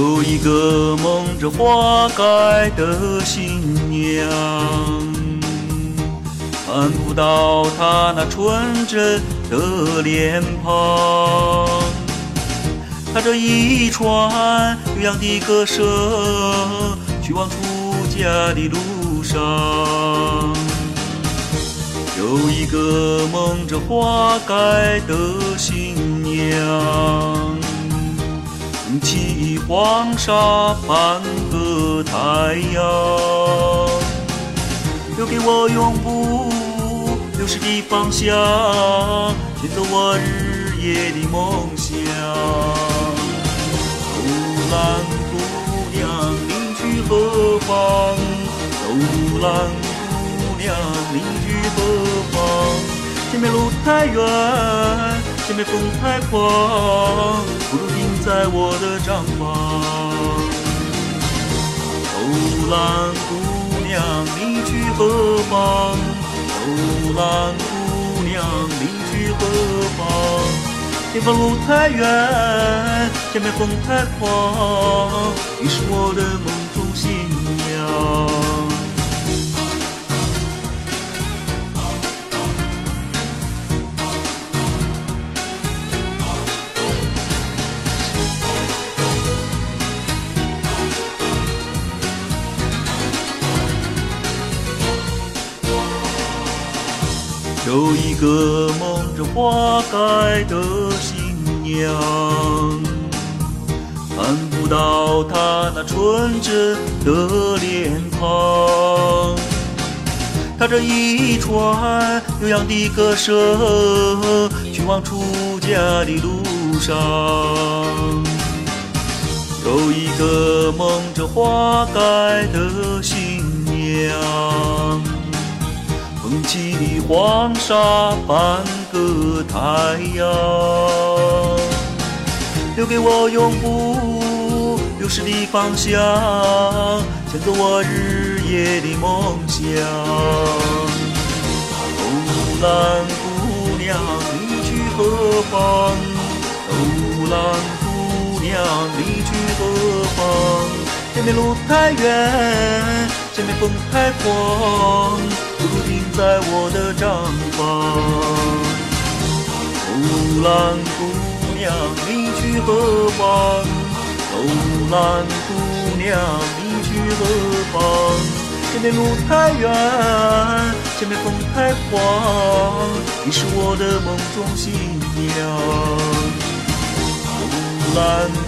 有一个蒙着花盖的新娘，看不到她那纯真的脸庞。踏着一串悠扬的歌声，去往出嫁的路上。有一个蒙着花盖的新娘，起黄沙半个太阳，留给我永不流失的方向，牵走我日夜的梦想。兰姑娘，你去何方？走兰姑娘，你去何方？前面路太远，前面风太狂，不如在我的帐房。走兰姑娘，你去何方？走兰姑娘，你去何方？前方路太远，前面风太狂，你是我的梦中新娘。有一个蒙着花盖的新娘，看不到她那纯真的脸庞。踏着一串悠扬的歌声，去往出家的路上。有一个蒙着花盖的新黄沙半个太阳，留给我永不流失的方向，牵走我日夜的梦想。楼，兰姑娘，你去何方？楼，兰姑娘，你去何方？前面路太远，前面风太狂。不如停在我的帐房。哦，兰姑娘，你去何方？哦，兰姑娘，你去何方？前面路太远，前面风太狂，你是我的梦中新娘。哦，兰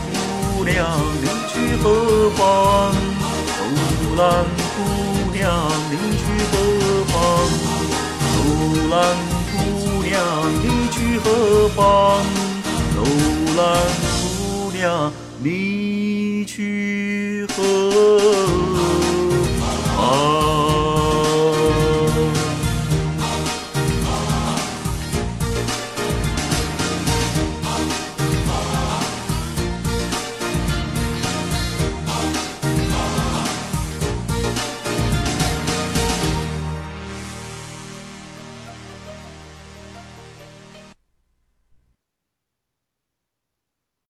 姑娘，你去何方？哦，兰姑娘，你去何？楼兰姑娘，你去何方？楼兰姑娘，你去何？